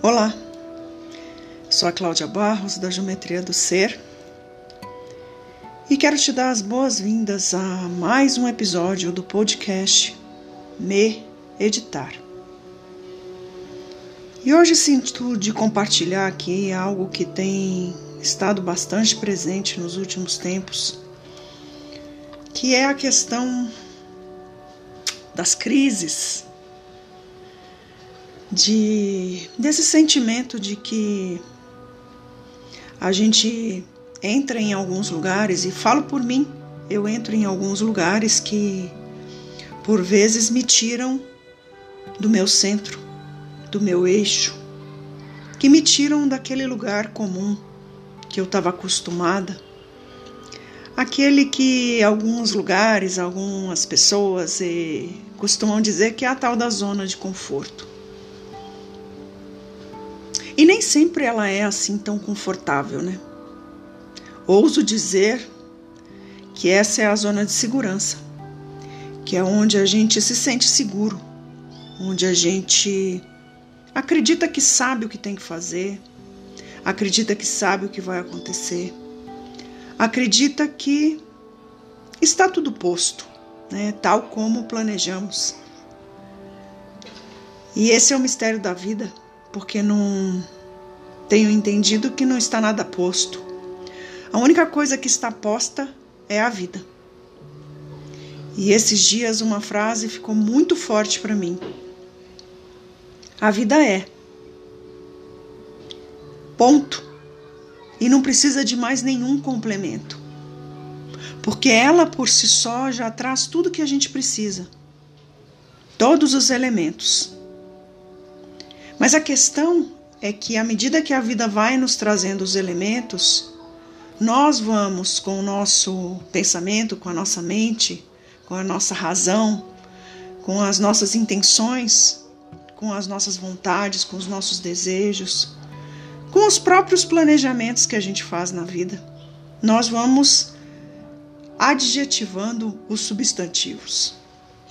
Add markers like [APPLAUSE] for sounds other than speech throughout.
Olá, sou a Cláudia Barros da Geometria do Ser e quero te dar as boas-vindas a mais um episódio do podcast Me Editar. E hoje sinto de compartilhar aqui algo que tem estado bastante presente nos últimos tempos, que é a questão das crises de desse sentimento de que a gente entra em alguns lugares e falo por mim, eu entro em alguns lugares que por vezes me tiram do meu centro, do meu eixo, que me tiram daquele lugar comum que eu estava acostumada. Aquele que alguns lugares, algumas pessoas eh, costumam dizer que é a tal da zona de conforto. E nem sempre ela é assim tão confortável, né? Ouso dizer que essa é a zona de segurança, que é onde a gente se sente seguro, onde a gente acredita que sabe o que tem que fazer, acredita que sabe o que vai acontecer, acredita que está tudo posto, né, tal como planejamos. E esse é o mistério da vida porque não tenho entendido que não está nada posto. A única coisa que está posta é a vida. E esses dias uma frase ficou muito forte para mim. A vida é. Ponto. E não precisa de mais nenhum complemento. Porque ela por si só já traz tudo que a gente precisa. Todos os elementos. Mas a questão é que à medida que a vida vai nos trazendo os elementos, nós vamos com o nosso pensamento, com a nossa mente, com a nossa razão, com as nossas intenções, com as nossas vontades, com os nossos desejos, com os próprios planejamentos que a gente faz na vida. Nós vamos adjetivando os substantivos.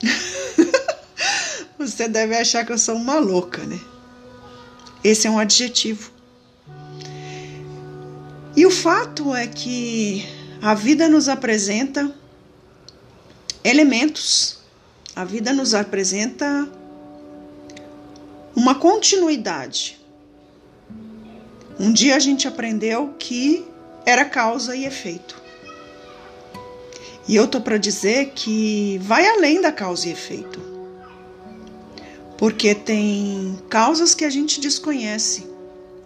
[LAUGHS] Você deve achar que eu sou uma louca, né? Esse é um adjetivo. E o fato é que a vida nos apresenta elementos, a vida nos apresenta uma continuidade. Um dia a gente aprendeu que era causa e efeito. E eu tô para dizer que vai além da causa e efeito porque tem causas que a gente desconhece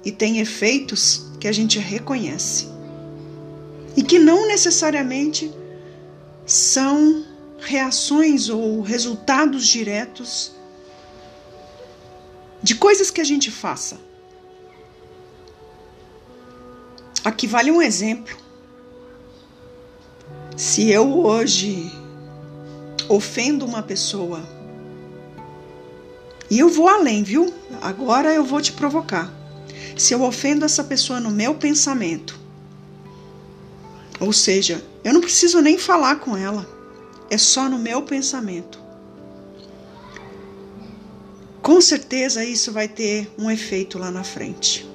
e tem efeitos que a gente reconhece e que não necessariamente são reações ou resultados diretos de coisas que a gente faça. Aqui vale um exemplo. Se eu hoje ofendo uma pessoa e eu vou além, viu? Agora eu vou te provocar. Se eu ofendo essa pessoa no meu pensamento, ou seja, eu não preciso nem falar com ela, é só no meu pensamento. Com certeza isso vai ter um efeito lá na frente.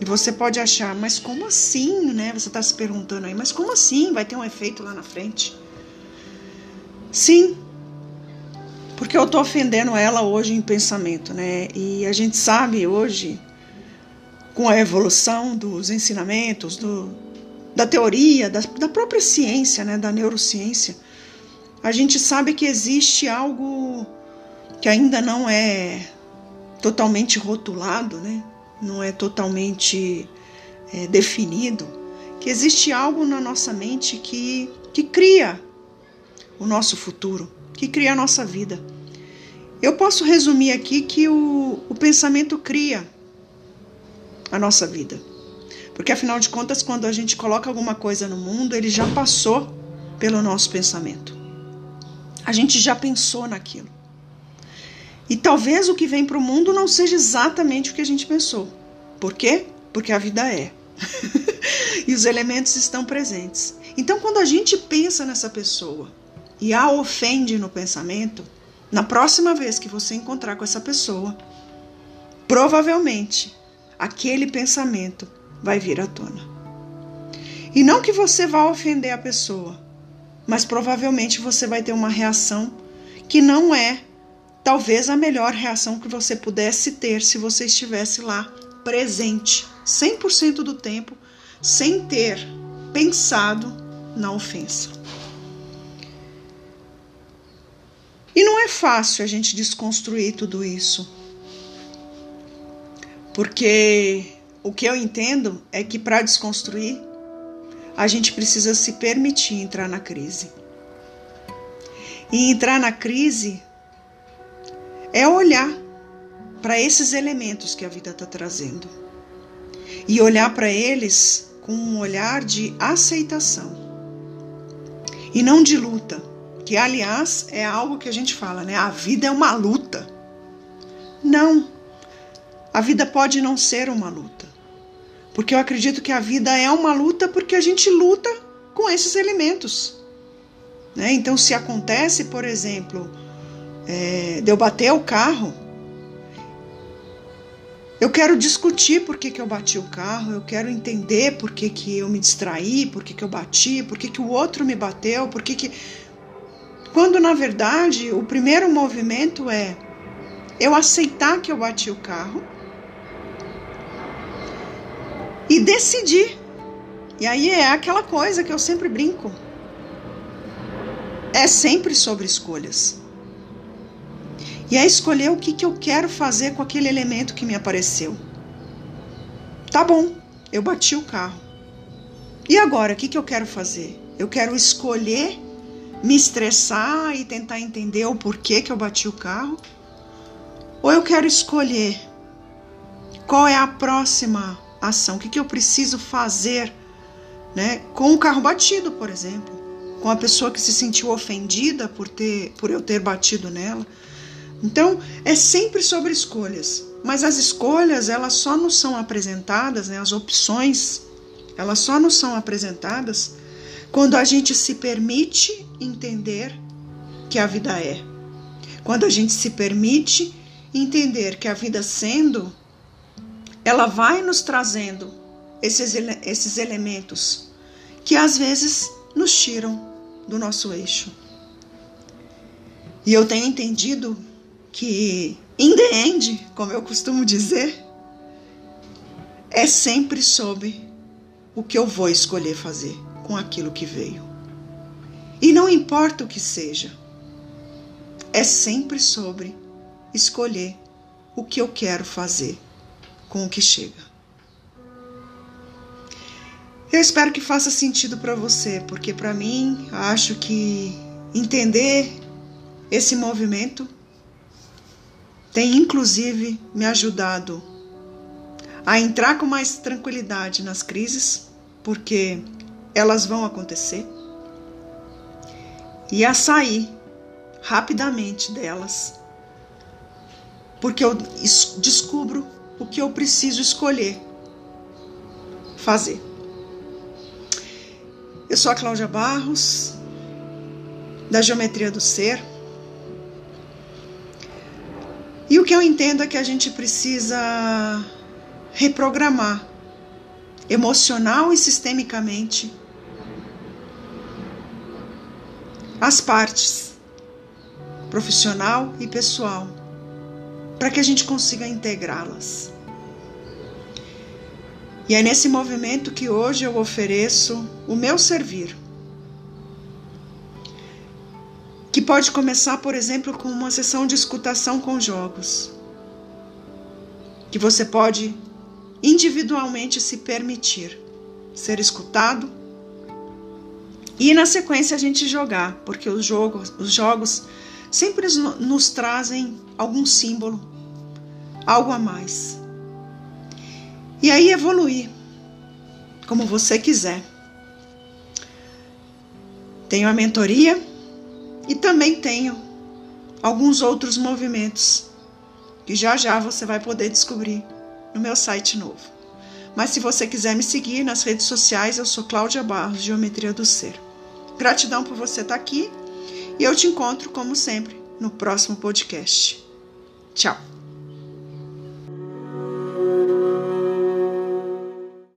E você pode achar, mas como assim, né? Você está se perguntando aí, mas como assim vai ter um efeito lá na frente? Sim, porque eu estou ofendendo ela hoje em pensamento, né? E a gente sabe hoje, com a evolução dos ensinamentos, do, da teoria, da, da própria ciência, né? Da neurociência, a gente sabe que existe algo que ainda não é totalmente rotulado, né? Não é totalmente é, definido, que existe algo na nossa mente que, que cria o nosso futuro que cria a nossa vida. Eu posso resumir aqui que o, o pensamento cria a nossa vida. Porque afinal de contas, quando a gente coloca alguma coisa no mundo, ele já passou pelo nosso pensamento. A gente já pensou naquilo. E talvez o que vem para o mundo não seja exatamente o que a gente pensou. Por quê? Porque a vida é. [LAUGHS] e os elementos estão presentes. Então, quando a gente pensa nessa pessoa e a ofende no pensamento, na próxima vez que você encontrar com essa pessoa, provavelmente aquele pensamento vai vir à tona. E não que você vá ofender a pessoa, mas provavelmente você vai ter uma reação que não é talvez a melhor reação que você pudesse ter se você estivesse lá presente 100% do tempo sem ter pensado na ofensa. E não é fácil a gente desconstruir tudo isso. Porque o que eu entendo é que para desconstruir, a gente precisa se permitir entrar na crise. E entrar na crise é olhar para esses elementos que a vida está trazendo e olhar para eles com um olhar de aceitação e não de luta, que aliás é algo que a gente fala, né? A vida é uma luta. Não. A vida pode não ser uma luta. Porque eu acredito que a vida é uma luta porque a gente luta com esses elementos. Né? Então, se acontece, por exemplo, é, de eu bater o carro, eu quero discutir por que, que eu bati o carro, eu quero entender por que, que eu me distraí, por que, que eu bati, por que, que o outro me bateu, por que, que. Quando na verdade o primeiro movimento é eu aceitar que eu bati o carro e decidir. E aí é aquela coisa que eu sempre brinco. É sempre sobre escolhas. E é escolher o que, que eu quero fazer com aquele elemento que me apareceu. Tá bom, eu bati o carro. E agora, o que, que eu quero fazer? Eu quero escolher me estressar e tentar entender o porquê que eu bati o carro? Ou eu quero escolher qual é a próxima ação? O que, que eu preciso fazer né, com o carro batido, por exemplo? Com a pessoa que se sentiu ofendida por, ter, por eu ter batido nela? Então, é sempre sobre escolhas. Mas as escolhas, elas só nos são apresentadas, né, as opções, elas só nos são apresentadas quando a gente se permite entender que a vida é. Quando a gente se permite entender que a vida sendo, ela vai nos trazendo esses, esses elementos que às vezes nos tiram do nosso eixo. E eu tenho entendido que, in the end, como eu costumo dizer, é sempre sobre o que eu vou escolher fazer com aquilo que veio. E não importa o que seja, é sempre sobre escolher o que eu quero fazer com o que chega. Eu espero que faça sentido para você, porque para mim, acho que entender esse movimento tem inclusive me ajudado a entrar com mais tranquilidade nas crises, porque elas vão acontecer, e a sair rapidamente delas, porque eu descubro o que eu preciso escolher fazer. Eu sou a Cláudia Barros, da Geometria do Ser. E o que eu entendo é que a gente precisa reprogramar emocional e sistemicamente as partes profissional e pessoal para que a gente consiga integrá-las. E é nesse movimento que hoje eu ofereço o meu servir que pode começar, por exemplo, com uma sessão de escutação com jogos, que você pode individualmente se permitir ser escutado e na sequência a gente jogar, porque os jogos, os jogos sempre nos trazem algum símbolo, algo a mais. E aí evoluir, como você quiser. Tenho a mentoria e também tenho alguns outros movimentos que já já você vai poder descobrir no meu site novo. Mas se você quiser me seguir nas redes sociais, eu sou Cláudia Barros, Geometria do Ser. Gratidão por você estar aqui e eu te encontro, como sempre, no próximo podcast. Tchau!